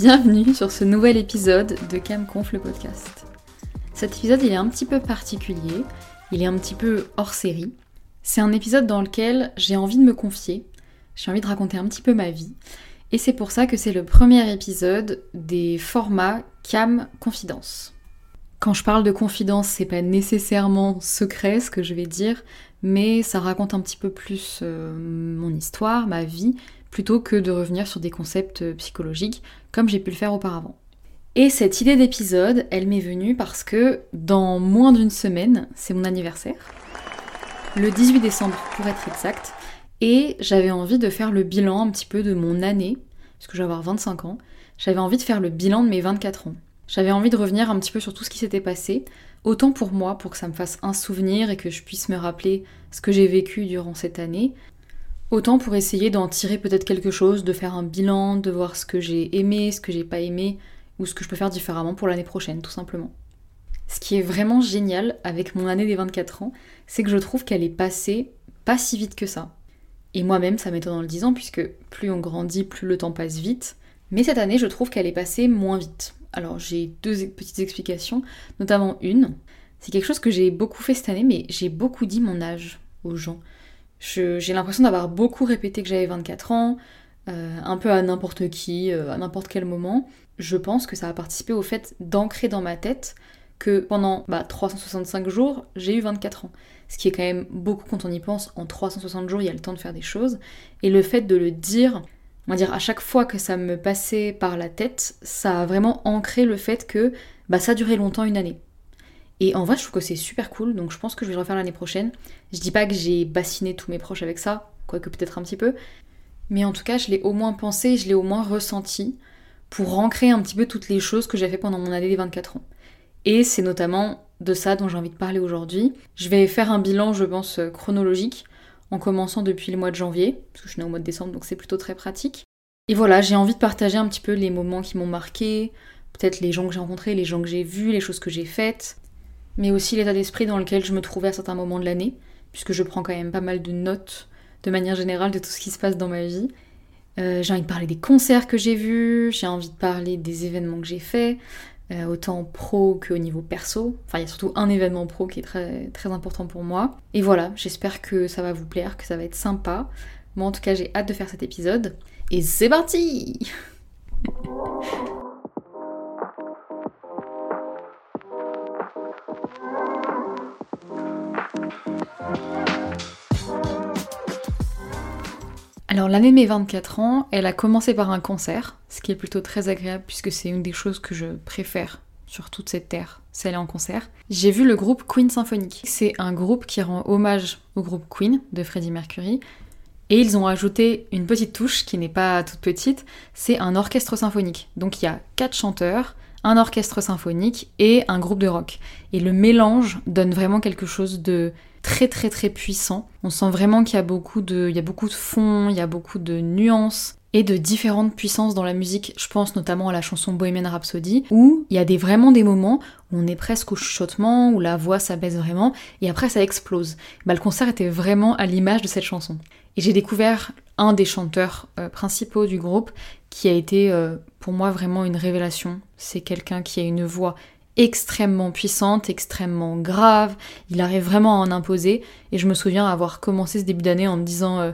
Bienvenue sur ce nouvel épisode de CamConf le podcast. Cet épisode il est un petit peu particulier, il est un petit peu hors série. C'est un épisode dans lequel j'ai envie de me confier, j'ai envie de raconter un petit peu ma vie, et c'est pour ça que c'est le premier épisode des formats Cam Confidence. Quand je parle de confidence, c'est pas nécessairement secret ce que je vais dire, mais ça raconte un petit peu plus euh, mon histoire, ma vie, plutôt que de revenir sur des concepts psychologiques comme j'ai pu le faire auparavant. Et cette idée d'épisode, elle m'est venue parce que dans moins d'une semaine, c'est mon anniversaire, le 18 décembre pour être exact, et j'avais envie de faire le bilan un petit peu de mon année, puisque je vais avoir 25 ans, j'avais envie de faire le bilan de mes 24 ans. J'avais envie de revenir un petit peu sur tout ce qui s'était passé, autant pour moi, pour que ça me fasse un souvenir et que je puisse me rappeler ce que j'ai vécu durant cette année, Autant pour essayer d'en tirer peut-être quelque chose, de faire un bilan, de voir ce que j'ai aimé, ce que j'ai pas aimé, ou ce que je peux faire différemment pour l'année prochaine, tout simplement. Ce qui est vraiment génial avec mon année des 24 ans, c'est que je trouve qu'elle est passée pas si vite que ça. Et moi-même, ça m'étonne en le disant, puisque plus on grandit, plus le temps passe vite. Mais cette année, je trouve qu'elle est passée moins vite. Alors j'ai deux petites explications, notamment une. C'est quelque chose que j'ai beaucoup fait cette année, mais j'ai beaucoup dit mon âge aux gens. J'ai l'impression d'avoir beaucoup répété que j'avais 24 ans, euh, un peu à n'importe qui, euh, à n'importe quel moment. Je pense que ça a participé au fait d'ancrer dans ma tête que pendant 365 bah, jours, j'ai eu 24 ans. Ce qui est quand même beaucoup quand on y pense. En 360 jours, il y a le temps de faire des choses. Et le fait de le dire, on va dire à chaque fois que ça me passait par la tête, ça a vraiment ancré le fait que bah, ça duré longtemps une année. Et en vrai, je trouve que c'est super cool, donc je pense que je vais le refaire l'année prochaine. Je dis pas que j'ai bassiné tous mes proches avec ça, quoique peut-être un petit peu, mais en tout cas, je l'ai au moins pensé, je l'ai au moins ressenti pour ancrer un petit peu toutes les choses que j'ai fait pendant mon année des 24 ans. Et c'est notamment de ça dont j'ai envie de parler aujourd'hui. Je vais faire un bilan, je pense, chronologique, en commençant depuis le mois de janvier, parce que je suis née au mois de décembre, donc c'est plutôt très pratique. Et voilà, j'ai envie de partager un petit peu les moments qui m'ont marqué, peut-être les gens que j'ai rencontrés, les gens que j'ai vus, les choses que j'ai faites, mais aussi l'état d'esprit dans lequel je me trouvais à certains moments de l'année, puisque je prends quand même pas mal de notes de manière générale de tout ce qui se passe dans ma vie. Euh, j'ai envie de parler des concerts que j'ai vus, j'ai envie de parler des événements que j'ai faits, euh, autant pro qu'au niveau perso. Enfin, il y a surtout un événement pro qui est très, très important pour moi. Et voilà, j'espère que ça va vous plaire, que ça va être sympa. Moi, en tout cas, j'ai hâte de faire cet épisode. Et c'est parti Alors l'année de mes 24 ans, elle a commencé par un concert, ce qui est plutôt très agréable puisque c'est une des choses que je préfère sur toute cette terre, c'est aller en concert. J'ai vu le groupe Queen Symphonique. C'est un groupe qui rend hommage au groupe Queen de Freddie Mercury. Et ils ont ajouté une petite touche qui n'est pas toute petite, c'est un orchestre symphonique. Donc il y a quatre chanteurs, un orchestre symphonique et un groupe de rock. Et le mélange donne vraiment quelque chose de très très très puissant. On sent vraiment qu'il y a beaucoup de, il y a beaucoup de fond, il y a beaucoup de nuances et de différentes puissances dans la musique. Je pense notamment à la chanson Bohemian Rhapsody, où il y a des, vraiment des moments où on est presque au chuchotement, où la voix s'abaisse vraiment, et après ça explose. Bah, le concert était vraiment à l'image de cette chanson. Et j'ai découvert un des chanteurs euh, principaux du groupe qui a été euh, pour moi vraiment une révélation. C'est quelqu'un qui a une voix extrêmement puissante, extrêmement grave. Il arrive vraiment à en imposer. Et je me souviens avoir commencé ce début d'année en me disant euh,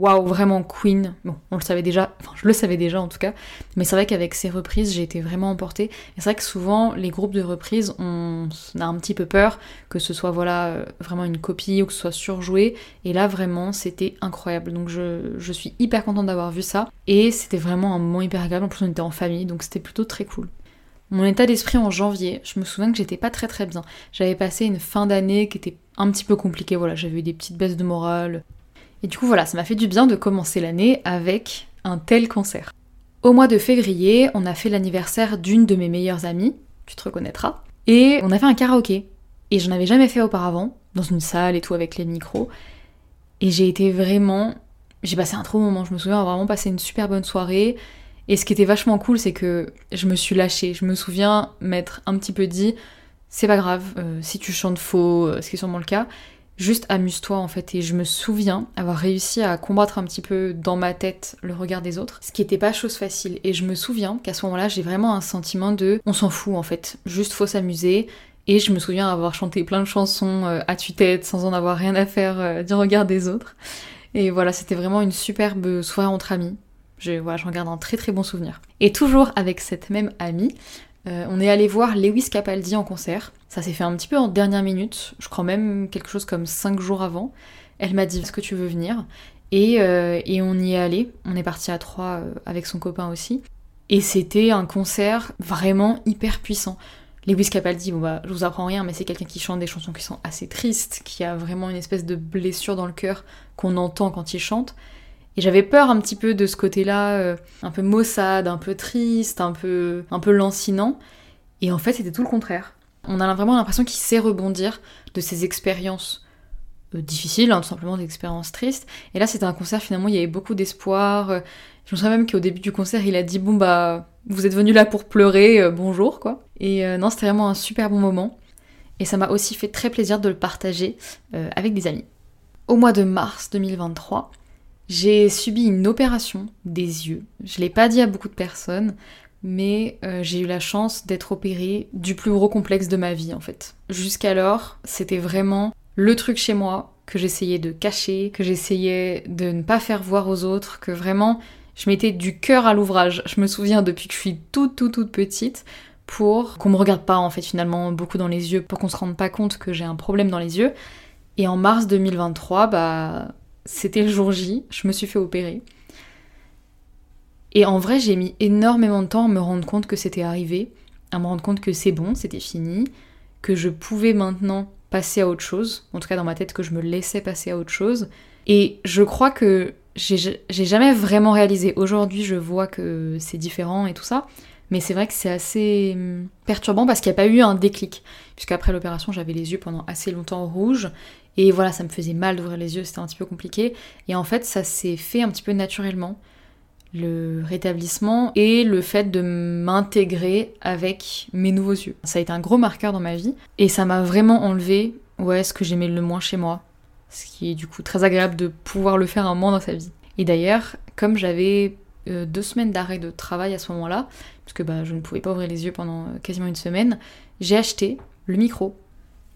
waouh, vraiment Queen. Bon, on le savait déjà, enfin je le savais déjà en tout cas. Mais c'est vrai qu'avec ces reprises, j'ai été vraiment emportée. Et c'est vrai que souvent, les groupes de reprises, on, a un petit peu peur que ce soit voilà euh, vraiment une copie ou que ce soit surjoué. Et là, vraiment, c'était incroyable. Donc je, je suis hyper contente d'avoir vu ça. Et c'était vraiment un moment hyper agréable. En plus, on était en famille, donc c'était plutôt très cool. Mon état d'esprit en janvier, je me souviens que j'étais pas très très bien. J'avais passé une fin d'année qui était un petit peu compliquée, voilà, j'avais eu des petites baisses de morale. Et du coup voilà, ça m'a fait du bien de commencer l'année avec un tel concert. Au mois de février, on a fait l'anniversaire d'une de mes meilleures amies, tu te reconnaîtras, et on a fait un karaoké. Et j'en avais jamais fait auparavant, dans une salle et tout avec les micros. Et j'ai été vraiment... J'ai passé un trop moment, je me souviens avoir vraiment passé une super bonne soirée. Et ce qui était vachement cool, c'est que je me suis lâchée. Je me souviens m'être un petit peu dit, c'est pas grave, euh, si tu chantes faux, euh, ce qui est sûrement le cas, juste amuse-toi en fait. Et je me souviens avoir réussi à combattre un petit peu dans ma tête le regard des autres, ce qui n'était pas chose facile. Et je me souviens qu'à ce moment-là, j'ai vraiment un sentiment de on s'en fout en fait, juste faut s'amuser. Et je me souviens avoir chanté plein de chansons euh, à tue-tête sans en avoir rien à faire du regard des autres. Et voilà, c'était vraiment une superbe soirée entre amis. Je, voilà, j'en garde un très très bon souvenir. Et toujours avec cette même amie, euh, on est allé voir Lewis Capaldi en concert. Ça s'est fait un petit peu en dernière minute, je crois même quelque chose comme 5 jours avant. Elle m'a dit Est-ce que tu veux venir? Euh, et, on y est allé. On est parti à trois euh, avec son copain aussi. Et c'était un concert vraiment hyper puissant. Lewis Capaldi, bon bah, je vous apprends rien, mais c'est quelqu'un qui chante des chansons qui sont assez tristes, qui a vraiment une espèce de blessure dans le cœur qu'on entend quand il chante. Et j'avais peur un petit peu de ce côté-là, euh, un peu maussade, un peu triste, un peu, un peu lancinant. Et en fait, c'était tout le contraire. On a vraiment l'impression qu'il sait rebondir de ses expériences euh, difficiles, hein, tout simplement des expériences tristes. Et là, c'était un concert, finalement, il y avait beaucoup d'espoir. Euh, je me souviens même qu'au début du concert, il a dit Bon, bah, vous êtes venu là pour pleurer, bonjour, quoi. Et non, c'était vraiment un super bon moment. Et ça m'a aussi fait très plaisir de le partager avec des amis. Au mois de mars 2023, j'ai subi une opération des yeux. Je l'ai pas dit à beaucoup de personnes, mais euh, j'ai eu la chance d'être opérée du plus gros complexe de ma vie en fait. Jusqu'alors, c'était vraiment le truc chez moi que j'essayais de cacher, que j'essayais de ne pas faire voir aux autres, que vraiment je mettais du cœur à l'ouvrage. Je me souviens depuis que je suis toute toute toute petite pour qu'on me regarde pas en fait finalement beaucoup dans les yeux, pour qu'on se rende pas compte que j'ai un problème dans les yeux. Et en mars 2023, bah c'était le jour J, je me suis fait opérer. Et en vrai, j'ai mis énormément de temps à me rendre compte que c'était arrivé, à me rendre compte que c'est bon, c'était fini, que je pouvais maintenant passer à autre chose, en tout cas dans ma tête que je me laissais passer à autre chose. Et je crois que j'ai jamais vraiment réalisé. Aujourd'hui, je vois que c'est différent et tout ça, mais c'est vrai que c'est assez hum, perturbant parce qu'il n'y a pas eu un déclic. Puisqu'après l'opération, j'avais les yeux pendant assez longtemps rouges. Et voilà, ça me faisait mal d'ouvrir les yeux, c'était un petit peu compliqué. Et en fait, ça s'est fait un petit peu naturellement, le rétablissement et le fait de m'intégrer avec mes nouveaux yeux. Ça a été un gros marqueur dans ma vie et ça m'a vraiment enlevé ouais, ce que j'aimais le moins chez moi. Ce qui est du coup très agréable de pouvoir le faire un moment dans sa vie. Et d'ailleurs, comme j'avais euh, deux semaines d'arrêt de travail à ce moment-là, parce que bah, je ne pouvais pas ouvrir les yeux pendant euh, quasiment une semaine, j'ai acheté le micro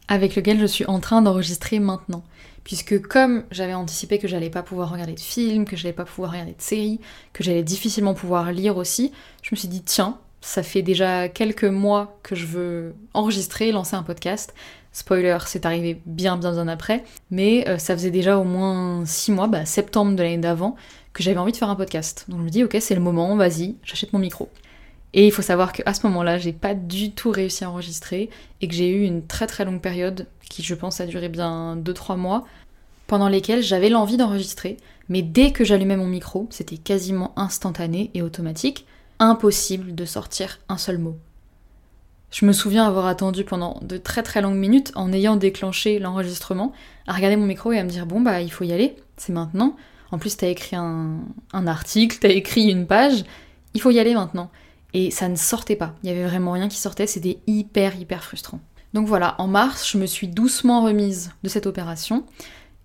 avec lequel je suis en train d'enregistrer maintenant. Puisque comme j'avais anticipé que j'allais pas pouvoir regarder de films, que j'allais pas pouvoir regarder de séries, que j'allais difficilement pouvoir lire aussi, je me suis dit tiens, ça fait déjà quelques mois que je veux enregistrer, lancer un podcast. Spoiler, c'est arrivé bien bien bien après, mais euh, ça faisait déjà au moins 6 mois, bah, septembre de l'année d'avant, que j'avais envie de faire un podcast. Donc je me dis ok c'est le moment, vas-y, j'achète mon micro. Et il faut savoir qu'à ce moment-là, j'ai pas du tout réussi à enregistrer et que j'ai eu une très très longue période qui, je pense, a duré bien 2-3 mois pendant lesquels j'avais l'envie d'enregistrer, mais dès que j'allumais mon micro, c'était quasiment instantané et automatique, impossible de sortir un seul mot. Je me souviens avoir attendu pendant de très très longues minutes en ayant déclenché l'enregistrement, à regarder mon micro et à me dire bon bah il faut y aller, c'est maintenant. En plus t'as écrit un article, t'as écrit une page, il faut y aller maintenant et ça ne sortait pas. Il y avait vraiment rien qui sortait, c'était hyper hyper frustrant. Donc voilà, en mars, je me suis doucement remise de cette opération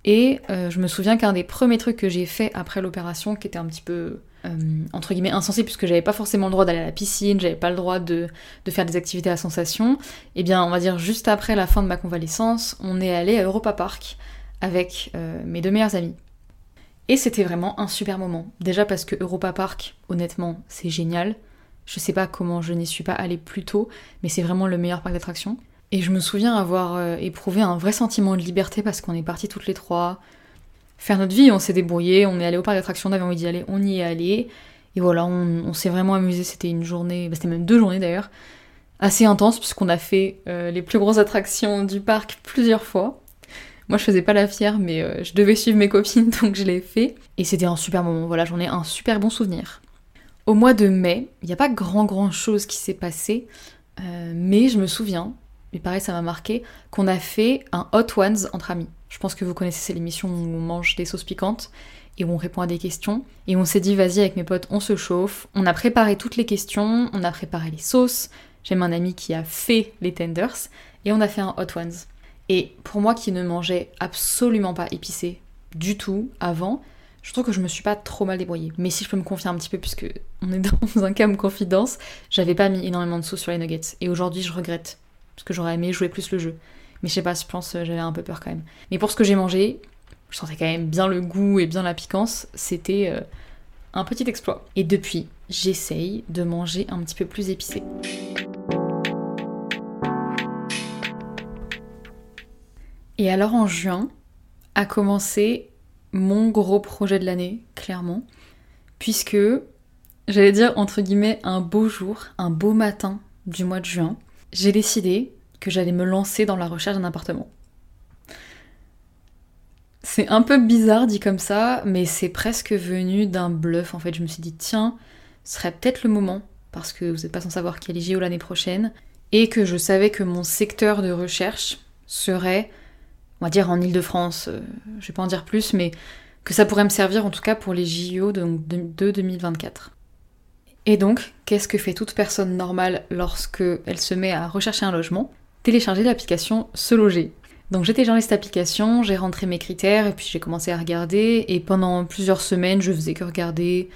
et euh, je me souviens qu'un des premiers trucs que j'ai fait après l'opération, qui était un petit peu euh, entre guillemets insensé puisque j'avais pas forcément le droit d'aller à la piscine, j'avais pas le droit de, faire des activités à sensation, et eh bien on va dire juste après la fin de ma convalescence, on est allé à Europa Park avec euh, mes deux meilleurs amis. Et c'était vraiment un super moment. Déjà parce que Europa Park, honnêtement, c'est génial. Je sais pas comment je n'y suis pas allée plus tôt, mais c'est vraiment le meilleur parc d'attractions. Et je me souviens avoir euh, éprouvé un vrai sentiment de liberté parce qu'on est partis toutes les trois faire notre vie, on s'est débrouillé, on est allé au parc d'attractions, on avait envie d'y aller, on y est allé. Et voilà, on, s'est vraiment amusé, c'était une journée, bah, c'était même deux journées d'ailleurs, assez intense puisqu'on a fait euh, les plus grosses attractions du parc plusieurs fois. Moi je faisais pas la fière mais euh, je devais suivre mes copines donc je l'ai fait. Et c'était un super moment, voilà, j'en ai un super bon souvenir. Au mois de mai, il n'y a pas grand grand chose qui s'est passé, euh, mais je me souviens, et pareil ça m'a marqué, qu'on a fait un Hot Ones entre amis. Je pense que vous connaissez, c'est l'émission où on mange des sauces piquantes et où on répond à des questions. Et on s'est dit, vas-y, avec mes potes, on se chauffe. On a préparé toutes les questions, on a préparé les sauces. J'ai un ami qui a fait les tenders et on a fait un Hot Ones. Et pour moi qui ne mangeais absolument pas épicé du tout avant, je trouve que je me suis pas trop mal débrouillée. Mais si je peux me confier un petit peu, puisque on est dans un cam confidence, j'avais pas mis énormément de sauce sur les nuggets. Et aujourd'hui, je regrette. Parce que j'aurais aimé jouer plus le jeu. Mais je sais pas, je pense euh, j'avais un peu peur quand même. Mais pour ce que j'ai mangé, je sentais quand même bien le goût et bien la piquance. C'était euh, un petit exploit. Et depuis, j'essaye de manger un petit peu plus épicé. Et alors en juin a commencé mon gros projet de l'année, clairement, puisque j'allais dire entre guillemets un beau jour, un beau matin du mois de juin, j'ai décidé que j'allais me lancer dans la recherche d'un appartement. C'est un peu bizarre dit comme ça, mais c'est presque venu d'un bluff en fait. Je me suis dit, tiens, ce serait peut-être le moment, parce que vous n'êtes pas sans savoir qu'il y a l'année prochaine, et que je savais que mon secteur de recherche serait, on va dire en Ile-de-France, euh, je vais pas en dire plus, mais que ça pourrait me servir en tout cas pour les JO de, de 2024. Et donc, qu'est-ce que fait toute personne normale lorsque elle se met à rechercher un logement? Télécharger l'application Se Loger. Donc j'ai téléchargé cette application, j'ai rentré mes critères et puis j'ai commencé à regarder et pendant plusieurs semaines je faisais que regarder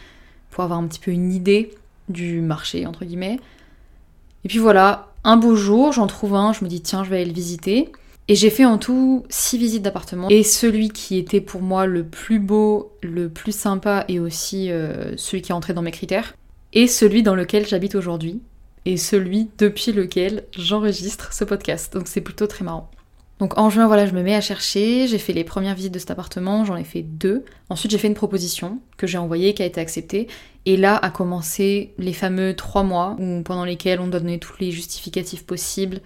pour avoir un petit peu une idée du marché entre guillemets. Et puis voilà, un beau jour j'en trouve un, je me dis tiens je vais aller le visiter. Et j'ai fait en tout six visites d'appartements. Et celui qui était pour moi le plus beau, le plus sympa et aussi euh, celui qui est entré dans mes critères, et celui dans lequel j'habite aujourd'hui, et celui depuis lequel j'enregistre ce podcast. Donc c'est plutôt très marrant. Donc en juin, voilà, je me mets à chercher, j'ai fait les premières visites de cet appartement, j'en ai fait deux. Ensuite, j'ai fait une proposition que j'ai envoyée, qui a été acceptée. Et là a commencé les fameux trois mois où, pendant lesquels on doit donner tous les justificatifs possibles.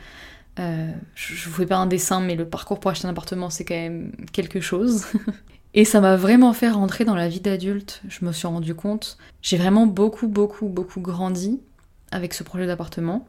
Euh, je vous fais pas un dessin, mais le parcours pour acheter un appartement, c'est quand même quelque chose. Et ça m'a vraiment fait rentrer dans la vie d'adulte, je me suis rendu compte. J'ai vraiment beaucoup, beaucoup, beaucoup grandi avec ce projet d'appartement.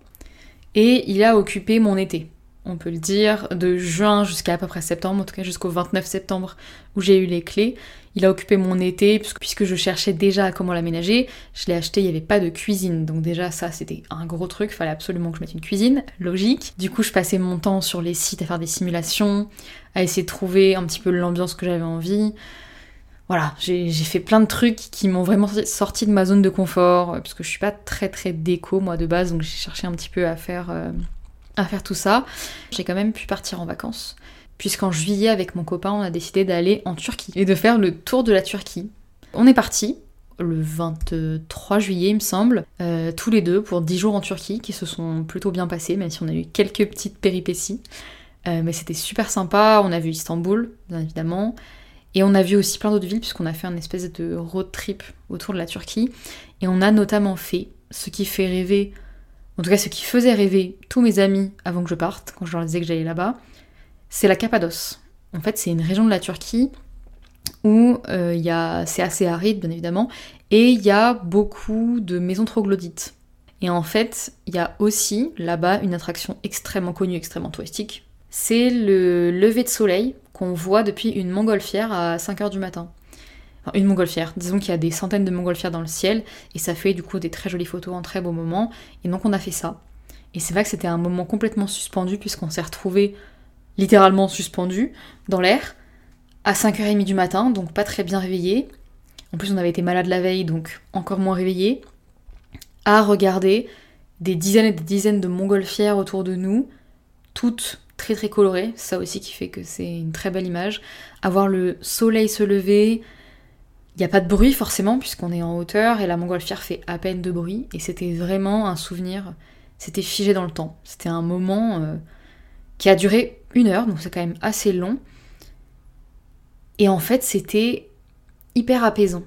Et il a occupé mon été on peut le dire, de juin jusqu'à à peu près septembre, en tout cas jusqu'au 29 septembre où j'ai eu les clés. Il a occupé mon été puisque, je cherchais déjà à comment l'aménager. Je l'ai acheté, il n'y avait pas de cuisine, donc déjà ça c'était un gros truc, fallait absolument que je mette une cuisine, logique. Du coup je passais mon temps sur les sites à faire des simulations, à essayer de trouver un petit peu l'ambiance que j'avais envie. Voilà, j'ai fait plein de trucs qui m'ont vraiment sorti de ma zone de confort, parce que je suis pas très très déco moi de base, donc j'ai cherché un petit peu à faire... Euh, à faire tout ça, j'ai quand même pu partir en vacances. Puisqu'en juillet, avec mon copain, on a décidé d'aller en Turquie et de faire le tour de la Turquie. On est parti le 23 juillet, il me semble, euh, tous les deux pour 10 jours en Turquie qui se sont plutôt bien passés, même si on a eu quelques petites péripéties. Euh, mais c'était super sympa. On a vu Istanbul, bien évidemment. Et on a vu aussi plein d'autres villes, puisqu'on a fait un espèce de road trip autour de la Turquie. Et on a notamment fait ce qui fait rêver en tout cas ce qui faisait rêver tous mes amis avant que je parte, quand je leur disais que j'allais là-bas, c'est la Cappadoce. En fait, c'est une région de la Turquie où euh, c'est assez aride, bien évidemment, et il y a beaucoup de maisons troglodytes. Et en fait, il y a aussi là-bas une attraction extrêmement connue, extrêmement touristique. C'est le lever de soleil qu'on voit depuis une montgolfière à 5h du matin une montgolfière. Disons qu'il y a des centaines de montgolfières dans le ciel et ça fait du coup des très jolies photos en très beau moment. Et donc on a fait ça. Et c'est vrai que c'était un moment complètement suspendu puisqu'on s'est retrouvé littéralement suspendu dans l'air à 5h30 du matin, donc pas très bien réveillé. En plus on avait été malade la veille, donc encore moins réveillé. À regarder des dizaines et des dizaines de montgolfières autour de nous, toutes très très colorées, ça aussi qui fait que c'est une très belle image. À voir le soleil se lever, il n'y a pas de bruit forcément puisqu'on est en hauteur et la montgolfière fait à peine de bruit et c'était vraiment un souvenir, c'était figé dans le temps. C'était un moment euh, qui a duré une heure, donc c'est quand même assez long. Et en fait c'était hyper apaisant.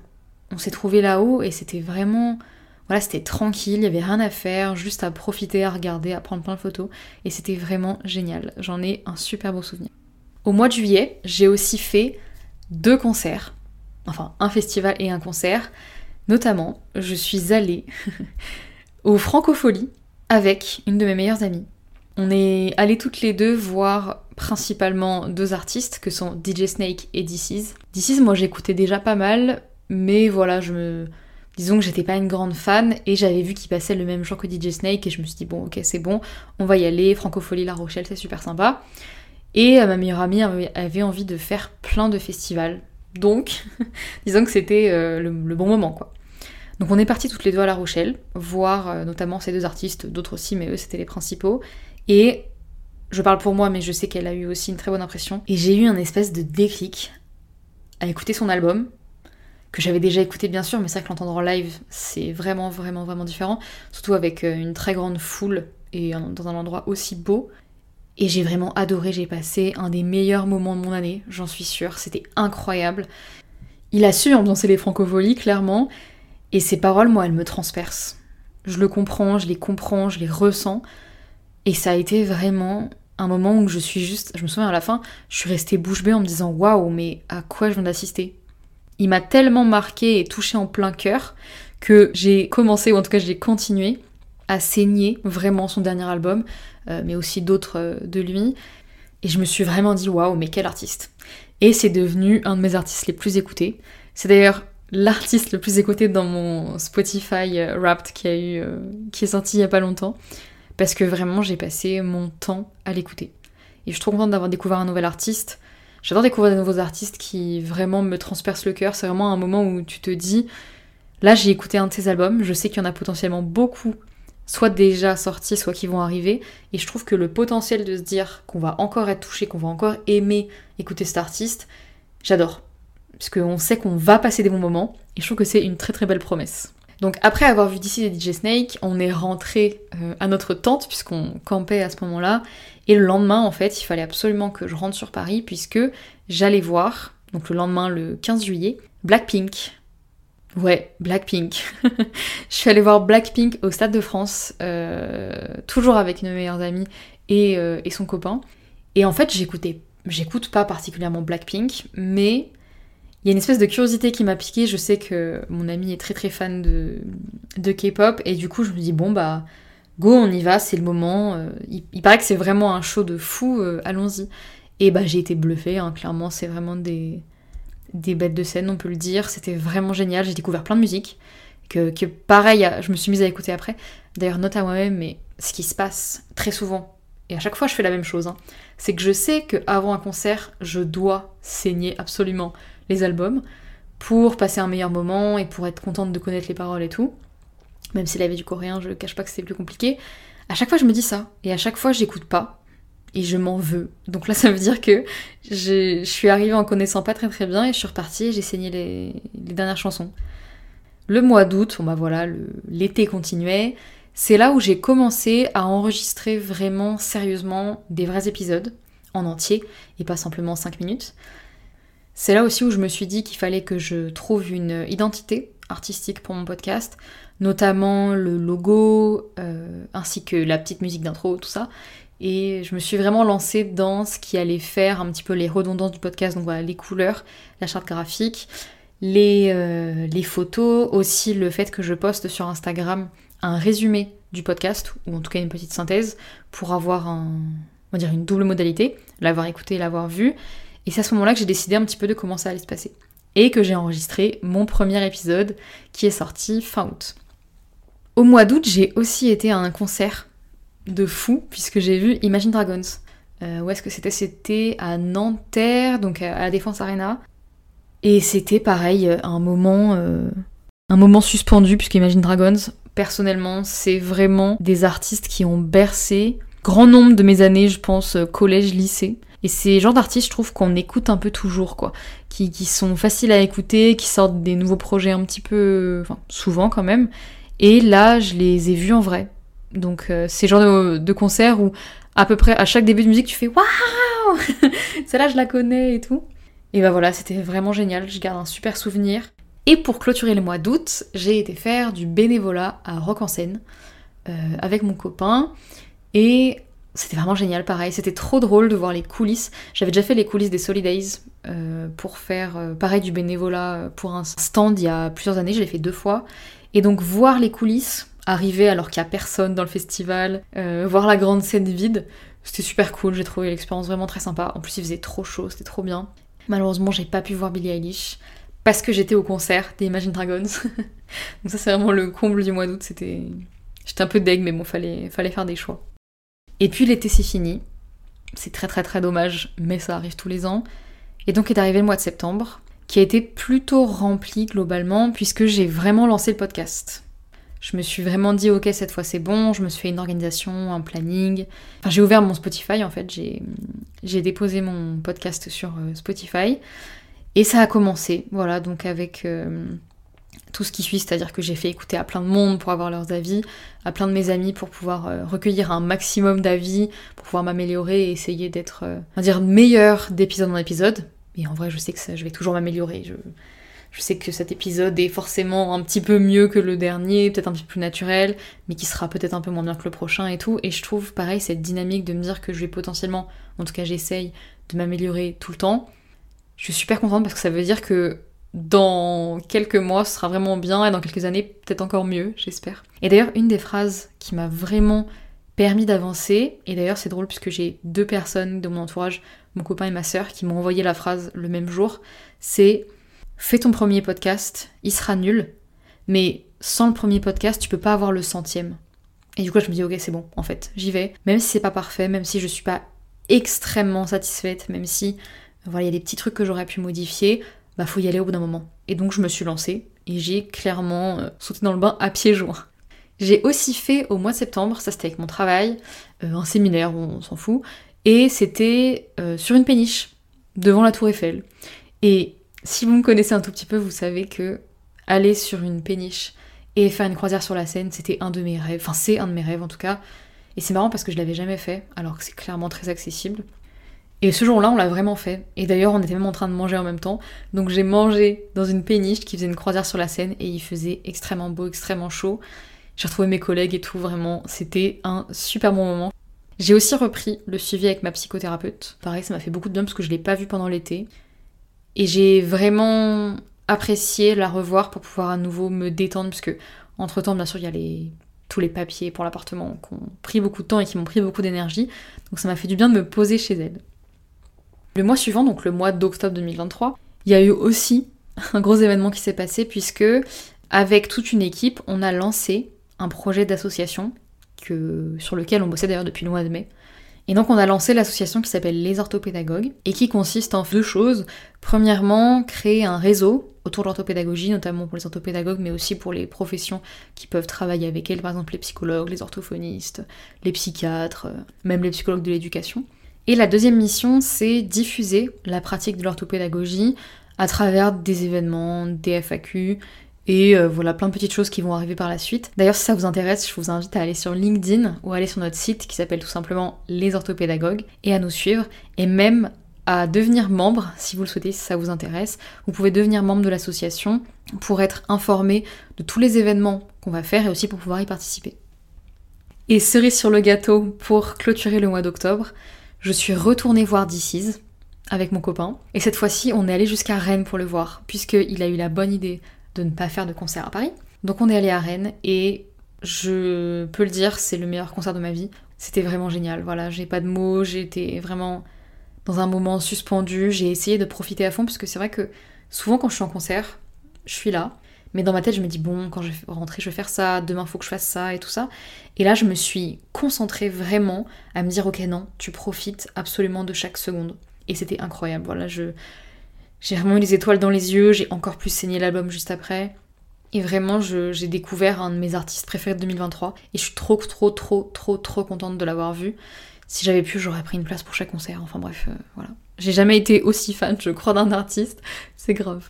On s'est trouvé là-haut et c'était vraiment... Voilà, c'était tranquille, il n'y avait rien à faire, juste à profiter, à regarder, à prendre plein de photos. Et c'était vraiment génial. J'en ai un super beau souvenir. Au mois de juillet, j'ai aussi fait deux concerts enfin un festival et un concert. Notamment, je suis allée au Francofolie avec une de mes meilleures amies. On est allées toutes les deux voir principalement deux artistes que sont DJ Snake et DC's. DC's, moi j'écoutais déjà pas mal, mais voilà, je me. Disons que j'étais pas une grande fan et j'avais vu qu'il passait le même jour que DJ Snake et je me suis dit bon ok c'est bon, on va y aller, Francofolie La Rochelle c'est super sympa. Et ma meilleure amie avait envie de faire plein de festivals. Donc, disons que c'était le, bon moment, quoi. Donc on est partis toutes les deux à La Rochelle, voir notamment ces deux artistes, d'autres aussi, mais eux c'était les principaux. Et je parle pour moi, mais je sais qu'elle a eu aussi une très bonne impression. Et j'ai eu un espèce de déclic à écouter son album, que j'avais déjà écouté bien sûr, mais vrai que l'entendre en live, c'est vraiment, vraiment, vraiment différent. Surtout avec euh, une très grande foule et dans un endroit aussi beau. Et j'ai vraiment adoré, j'ai passé un des meilleurs moments de mon année, j'en suis sûre. C'était incroyable. Il a su ambiancer les francopholies, clairement. Et ses paroles, moi, elles me transpercent. Je le comprends, je les comprends, je les ressens. Et ça a été vraiment un moment où je suis juste, je me souviens à la fin, je suis restée bouche bée en me disant waouh, mais à quoi je viens d'assister? Il m'a tellement marqué et touché en plein cœur que j'ai commencé, ou en tout cas j'ai continué, à saigner vraiment son dernier album, euh, mais aussi d'autres euh, de lui. Et je me suis vraiment dit waouh, mais quel artiste Et c'est devenu un de mes artistes les plus écoutés. C'est d'ailleurs l'artiste le plus écouté dans mon Spotify euh, Wrapped qui, a eu, qui est sorti il y a pas longtemps parce que vraiment j'ai passé mon temps à l'écouter. Et je suis trop contente d'avoir découvert un nouvel artiste. J'adore découvrir de nouveaux artistes qui vraiment me transpercent le cœur. C'est vraiment un moment où tu te dis, là j'ai écouté un de ses albums, je sais qu'il y en a potentiellement beaucoup, soit déjà sortis, soit qui vont arriver. Et je trouve que le potentiel de se dire qu'on va encore être touché, qu'on va encore aimer écouter cet artiste, j'adore. Parce qu'on sait qu'on va passer des bons moments. Et je trouve que c'est une très très belle promesse. Donc après avoir vu d'ici des DJ Snake, on est rentré euh, à notre tente puisqu'on campait à ce moment-là. Et le lendemain, en fait, il fallait absolument que je rentre sur Paris puisque j'allais voir, donc le lendemain, le 15 juillet, Blackpink. Ouais, Blackpink. je suis allée voir Blackpink au Stade de France, euh, toujours avec une meilleures amies et, euh, et son copain. Et en fait, j'écoutais, j'écoute pas particulièrement Blackpink, mais il y a une espèce de curiosité qui m'a piqué. Je sais que mon ami est très très fan de, de K-pop et du coup je me dis bon bah go on y va, c'est le moment. Euh, il, paraît que c'est vraiment un show de fou, euh, allons-y. Et bah j'ai été bluffée, hein, clairement c'est vraiment des, des bêtes de scène on peut le dire. C'était vraiment génial, j'ai découvert plein de musique. Que, que pareil, je me suis mise à écouter après. D'ailleurs note à moi-même, mais ce qui se passe très souvent, et à chaque fois je fais la même chose, hein, c'est que je sais qu'avant un concert, je dois saigner absolument les albums pour passer un meilleur moment et pour être contente de connaître les paroles et tout. Même si la vie du coréen, je cache pas que c'est plus compliqué. À chaque fois, je me dis ça. Et à chaque fois, j'écoute pas. Et je m'en veux. Donc là, ça veut dire que je suis arrivée en connaissant pas très très bien et je suis repartie et j'ai saigné les, dernières chansons. Le mois d'août, bon bah voilà, l'été continuait. C'est là où j'ai commencé à enregistrer vraiment sérieusement des vrais épisodes en entier et pas simplement 5 minutes. C'est là aussi où je me suis dit qu'il fallait que je trouve une identité artistique pour mon podcast, notamment le logo, euh, ainsi que la petite musique d'intro, tout ça. Et je me suis vraiment lancée dans ce qui allait faire un petit peu les redondances du podcast, donc voilà, les couleurs, la charte graphique, les, euh, photos, aussi le fait que je poste sur Instagram un résumé du podcast, ou en tout cas une petite synthèse, pour avoir on dire une double modalité, l'avoir écouté et l'avoir vu. Et c'est à ce moment-là que j'ai décidé un petit peu de comment ça allait se passer. Et que j'ai enregistré mon premier épisode qui est sorti fin août. Au mois d'août, j'ai aussi été à un concert de fou puisque j'ai vu Imagine Dragons. Euh, où est-ce que c'était? C'était à Nanterre, donc à la Défense Arena. Et c'était pareil, un moment, euh, un moment suspendu puisque Imagine Dragons, personnellement, c'est vraiment des artistes qui ont bercé grand nombre de mes années, je pense, collège, lycée. Et c'est genre d'artistes, je trouve, qu'on écoute un peu toujours, quoi. Qui, sont faciles à écouter, qui sortent des nouveaux projets un petit peu. Souvent quand même. Et là, je les ai vus en vrai. Donc, euh, c'est genre de, de concert où, à peu près, à chaque début de musique, tu fais Waouh Celle-là, je la connais et tout. Et bah voilà, c'était vraiment génial. Je garde un super souvenir. Et pour clôturer le mois d'août, j'ai été faire du bénévolat à Rock en Seine euh, avec mon copain. Et c'était vraiment génial, pareil. C'était trop drôle de voir les coulisses. J'avais déjà fait les coulisses des Solidays euh, pour faire euh, pareil du bénévolat euh, pour un stand il y a plusieurs années. Je l'ai fait deux fois. Et donc voir les coulisses arriver alors qu'il n'y a personne dans le festival, voir la grande scène vide, c'était super cool. J'ai trouvé l'expérience vraiment très sympa. En plus, il faisait trop chaud, c'était trop bien. Malheureusement, j'ai pas pu voir Billie Eilish parce que j'étais au concert des Imagine Dragons. donc ça, c'est vraiment le comble du mois d'août. C'était, j'étais un peu deg, mais bon, fallait, fallait faire des choix. Et puis l'été c'est fini. C'est très très très dommage, mais ça arrive tous les ans. Et donc est arrivé le mois de septembre, qui a été plutôt rempli globalement, puisque j'ai vraiment lancé le podcast. Je me suis vraiment dit, ok, cette fois c'est bon, je me suis fait une organisation, un planning. Enfin, j'ai ouvert mon Spotify en fait, j'ai déposé mon podcast sur euh, Spotify. Et ça a commencé, voilà, donc avec euh, tout ce qui suit, c'est-à-dire que j'ai fait écouter à plein de monde pour avoir leurs avis, à plein de mes amis pour pouvoir euh, recueillir un maximum d'avis, pour pouvoir m'améliorer et essayer d'être, on va dire, meilleur d'épisode en épisode. Et en vrai, je sais que ça, je vais toujours m'améliorer. Je, je sais que cet épisode est forcément un petit peu mieux que le dernier, peut-être un petit peu plus naturel, mais qui sera peut-être un peu moins bien que le prochain et tout. Et je trouve pareil cette dynamique de me dire que je vais potentiellement, en tout cas j'essaye, de m'améliorer tout le temps. Je suis super contente parce que ça veut dire que dans quelques mois ce sera vraiment bien et dans quelques années peut-être encore mieux, j'espère. Et d'ailleurs, une des phrases qui m'a vraiment permis d'avancer, et d'ailleurs c'est drôle puisque j'ai deux personnes de mon entourage, mon copain et ma sœur, qui m'ont envoyé la phrase le même jour, c'est fais ton premier podcast, il sera nul, mais sans le premier podcast, tu peux pas avoir le centième. Et du coup, je me dis, ok, c'est bon, en fait, j'y vais. Même si c'est pas parfait, même si je suis pas extrêmement satisfaite, même si voilà, il y a des petits trucs que j'aurais pu modifier, bah faut y aller au bout d'un moment. Et donc, je me suis lancée et j'ai clairement euh, sauté dans le bain à pieds joints. J'ai aussi fait au mois de septembre, ça c'était avec mon travail, euh, un séminaire, on s'en fout, et c'était euh, sur une péniche, devant la tour Eiffel. Et si vous me connaissez un tout petit peu, vous savez que aller sur une péniche et faire une croisière sur la Seine, c'était un de mes rêves. Enfin, c'est un de mes rêves en tout cas. Et c'est marrant parce que je l'avais jamais fait, alors que c'est clairement très accessible. Et ce jour-là, on l'a vraiment fait. Et d'ailleurs, on était même en train de manger en même temps. Donc j'ai mangé dans une péniche qui faisait une croisière sur la Seine et il faisait extrêmement beau, extrêmement chaud. J'ai retrouvé mes collègues et tout, vraiment, c'était un super bon moment. J'ai aussi repris le suivi avec ma psychothérapeute. Pareil, ça m'a fait beaucoup de bien parce que je l'ai pas vu pendant l'été. Et j'ai vraiment apprécié la revoir pour pouvoir à nouveau me détendre, puisque entre temps, bien sûr, il y a tous les papiers pour l'appartement qui ont pris beaucoup de temps et qui m'ont pris beaucoup d'énergie. Donc ça m'a fait du bien de me poser chez elle. Le mois suivant, donc le mois d'octobre 2023, il y a eu aussi un gros événement qui s'est passé puisque avec toute une équipe, on a lancé un projet d'association sur lequel on bossait d'ailleurs depuis le mois de mai, et donc on a lancé l'association qui s'appelle Les Orthopédagogues et qui consiste en deux choses. Premièrement, créer un réseau autour de l'orthopédagogie, notamment pour les orthopédagogues, mais aussi pour les professions qui peuvent travailler avec elles, par exemple les psychologues, les orthophonistes, les psychiatres, euh, même les psychologues de l'éducation. Et la deuxième mission, c'est diffuser la pratique de l'orthopédagogie à travers des événements, des FAQ, et euh, voilà, plein de petites choses qui vont arriver par la suite. D'ailleurs, si ça vous intéresse, je vous invite à aller sur LinkedIn ou aller sur notre site qui s'appelle tout simplement Les Orthopédagogues et à nous suivre et même à devenir membre si vous le souhaitez, si ça vous intéresse. Vous pouvez devenir membre de l'association pour être informé de tous les événements qu'on va faire et aussi pour pouvoir y participer. Et cerise sur le gâteau pour clôturer le mois d'octobre, je suis retournée voir DC's avec mon copain. Et cette fois-ci, on est allé jusqu'à Rennes pour le voir, puisqu'il a eu la bonne idée de ne pas faire de concert à Paris. Donc on est allé à Rennes et je peux le dire, c'est le meilleur concert de ma vie. C'était vraiment génial. Voilà, j'ai pas de mots, j'étais vraiment dans un moment suspendu. J'ai essayé de profiter à fond parce que c'est vrai que souvent quand je suis en concert, je suis là. Mais dans ma tête, je me dis, bon, quand je vais rentrer, je vais faire ça, demain, faut que je fasse ça et tout ça. Et là, je me suis concentrée vraiment à me dire, ok, non, tu profites absolument de chaque seconde. Et c'était incroyable. Voilà, je, j'ai vraiment eu les étoiles dans les yeux, j'ai encore plus saigné l'album juste après. Et vraiment, j'ai découvert un de mes artistes préférés de 2023. Et je suis trop, trop, trop, trop, trop contente de l'avoir vu. Si j'avais pu, j'aurais pris une place pour chaque concert. Enfin bref, euh, voilà. J'ai jamais été aussi fan, je crois, d'un artiste. C'est grave.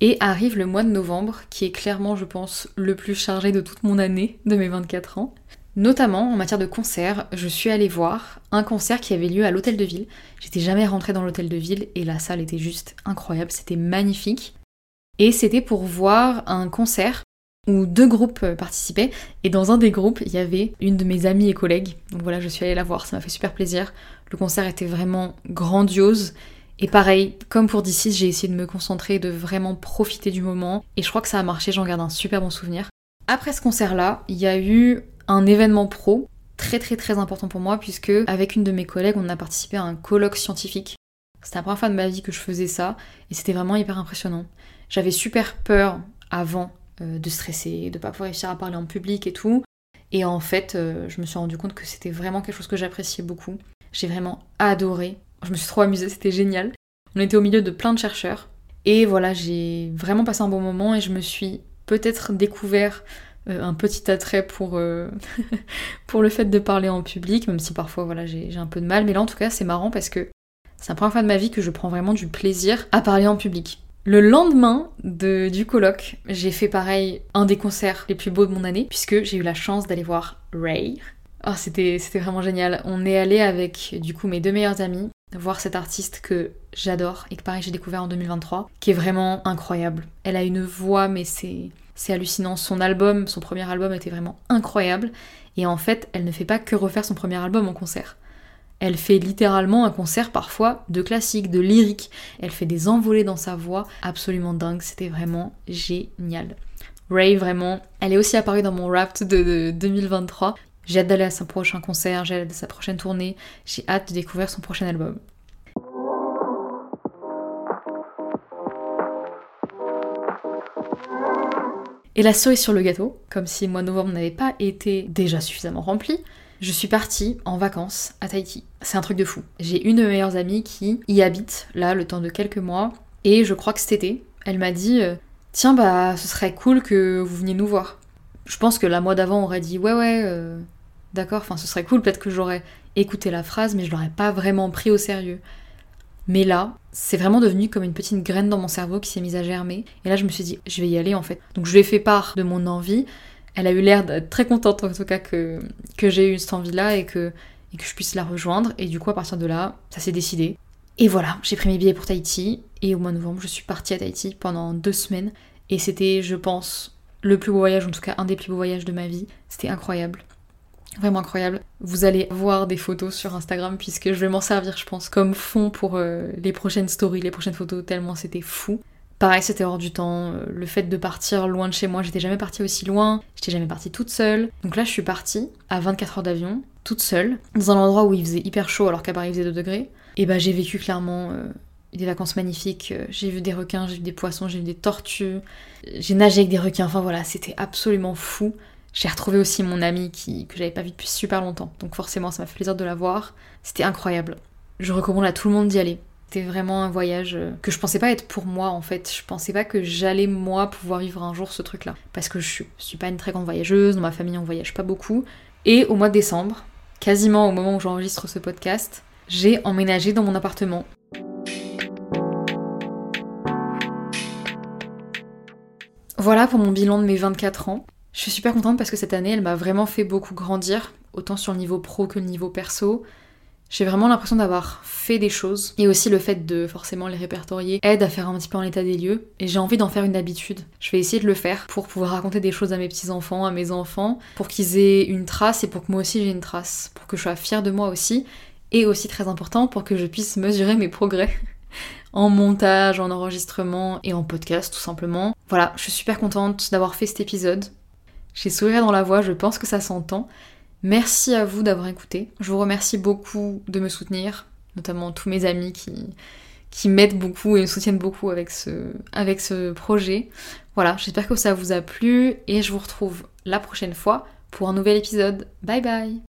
Et arrive le mois de novembre, qui est clairement, je pense, le plus chargé de toute mon année, de mes 24 ans. Notamment en matière de concert, je suis allée voir un concert qui avait lieu à l'hôtel de ville. J'étais jamais rentrée dans l'hôtel de ville et la salle était juste incroyable, c'était magnifique. Et c'était pour voir un concert où deux groupes participaient et dans un des groupes il y avait une de mes amies et collègues. Donc voilà, je suis allée la voir, ça m'a fait super plaisir. Le concert était vraiment grandiose. Et pareil, comme pour d'ici, j'ai essayé de me concentrer, de vraiment profiter du moment. Et je crois que ça a marché, j'en garde un super bon souvenir. Après ce concert-là, il y a eu un événement pro très très très important pour moi puisque avec une de mes collègues on a participé à un colloque scientifique. C'était la première fois de ma vie que je faisais ça et c'était vraiment hyper impressionnant. J'avais super peur avant euh, de stresser, de pas pouvoir réussir à parler en public et tout. Et en fait, euh, je me suis rendu compte que c'était vraiment quelque chose que j'appréciais beaucoup. J'ai vraiment adoré. Je me suis trop amusée, c'était génial. On était au milieu de plein de chercheurs. Et voilà, j'ai vraiment passé un bon moment et je me suis peut-être découvert euh, un petit attrait pour, euh, pour le fait de parler en public, même si parfois voilà, j'ai un peu de mal. Mais là en tout cas c'est marrant parce que c'est la première fois de ma vie que je prends vraiment du plaisir à parler en public. Le lendemain de, du colloque, j'ai fait pareil un des concerts les plus beaux de mon année, puisque j'ai eu la chance d'aller voir Ray. Oh, c'était vraiment génial. On est allé avec du coup mes deux meilleurs amis voir cette artiste que j'adore et que pareil j'ai découvert en 2023, qui est vraiment incroyable. Elle a une voix mais c'est c'est hallucinant. Son album, son premier album était vraiment incroyable et en fait elle ne fait pas que refaire son premier album en concert. Elle fait littéralement un concert parfois de classique, de lyrique. Elle fait des envolées dans sa voix absolument dingue. C'était vraiment génial. Ray, vraiment, elle est aussi apparue dans mon rap de 2023. J'ai hâte d'aller à son prochain concert, j'ai hâte de sa prochaine tournée, j'ai hâte de découvrir son prochain album. Et la cerise sur le gâteau, comme si le mois de novembre n'avait pas été déjà suffisamment rempli, je suis partie en vacances à Tahiti. C'est un truc de fou. J'ai une de mes meilleures amies qui y habite, là, le temps de quelques mois, et je crois que cet été, elle m'a dit euh, Tiens, bah, ce serait cool que vous veniez nous voir. Je pense que la mois d'avant, on aurait dit Ouais, ouais, euh, D'accord Enfin, ce serait cool, peut-être que j'aurais écouté la phrase, mais je l'aurais pas vraiment pris au sérieux. Mais là, c'est vraiment devenu comme une petite graine dans mon cerveau qui s'est mise à germer. Et là, je me suis dit, je vais y aller en fait. Donc, je lui ai fait part de mon envie. Elle a eu l'air d'être très contente en tout cas que, j'ai eu cette envie-là et que, et que je puisse la rejoindre. Et du coup, à partir de là, ça s'est décidé. Et voilà, j'ai pris mes billets pour Tahiti. Et au mois de novembre, je suis partie à Tahiti pendant deux semaines. Et c'était, je pense, le plus beau voyage, en tout cas un des plus beaux voyages de ma vie. C'était incroyable. Vraiment incroyable. Vous allez voir des photos sur Instagram puisque je vais m'en servir, je pense, comme fond pour euh, les prochaines stories, les prochaines photos, tellement c'était fou. Pareil, c'était hors du temps. Euh, le fait de partir loin de chez moi, j'étais jamais partie aussi loin. J'étais jamais partie toute seule. Donc là, je suis partie à 24 heures d'avion, toute seule, dans un endroit où il faisait hyper chaud alors qu'à Paris il faisait 2 degrés. Et bah, j'ai vécu clairement euh, des vacances magnifiques. J'ai vu des requins, j'ai vu des poissons, j'ai vu des tortues. J'ai nagé avec des requins. Enfin voilà, c'était absolument fou. J'ai retrouvé aussi mon amie qui, que j'avais pas vu depuis super longtemps. Donc forcément, ça m'a fait plaisir de la voir. C'était incroyable. Je recommande à tout le monde d'y aller. C'était vraiment un voyage euh, que je pensais pas être pour moi en fait. Je pensais pas que j'allais moi pouvoir vivre un jour ce truc-là. Parce que je suis, je suis pas une très grande voyageuse, dans ma famille on voyage pas beaucoup. Et au mois de décembre, quasiment au moment où j'enregistre ce podcast, j'ai emménagé dans mon appartement. Voilà pour mon bilan de mes 24 ans. Je suis super contente parce que cette année, elle m'a vraiment fait beaucoup grandir, autant sur le niveau pro que le niveau perso. J'ai vraiment l'impression d'avoir fait des choses. Et aussi le fait de forcément les répertorier aide à faire un petit peu en état des lieux. Et j'ai envie d'en faire une habitude. Je vais essayer de le faire pour pouvoir raconter des choses à mes petits-enfants, à mes enfants, pour qu'ils aient une trace et pour que moi aussi j'ai une trace. Pour que je sois fière de moi aussi. Et aussi très important pour que je puisse mesurer mes progrès. en montage, en enregistrement et en podcast tout simplement. Voilà, je suis super contente d'avoir fait cet épisode. J'ai sourire dans la voix, je pense que ça s'entend. Merci à vous d'avoir écouté. Je vous remercie beaucoup de me soutenir, notamment tous mes amis qui, qui m'aident beaucoup et me soutiennent beaucoup avec ce, avec ce projet. Voilà, j'espère que ça vous a plu et je vous retrouve la prochaine fois pour un nouvel épisode. Bye bye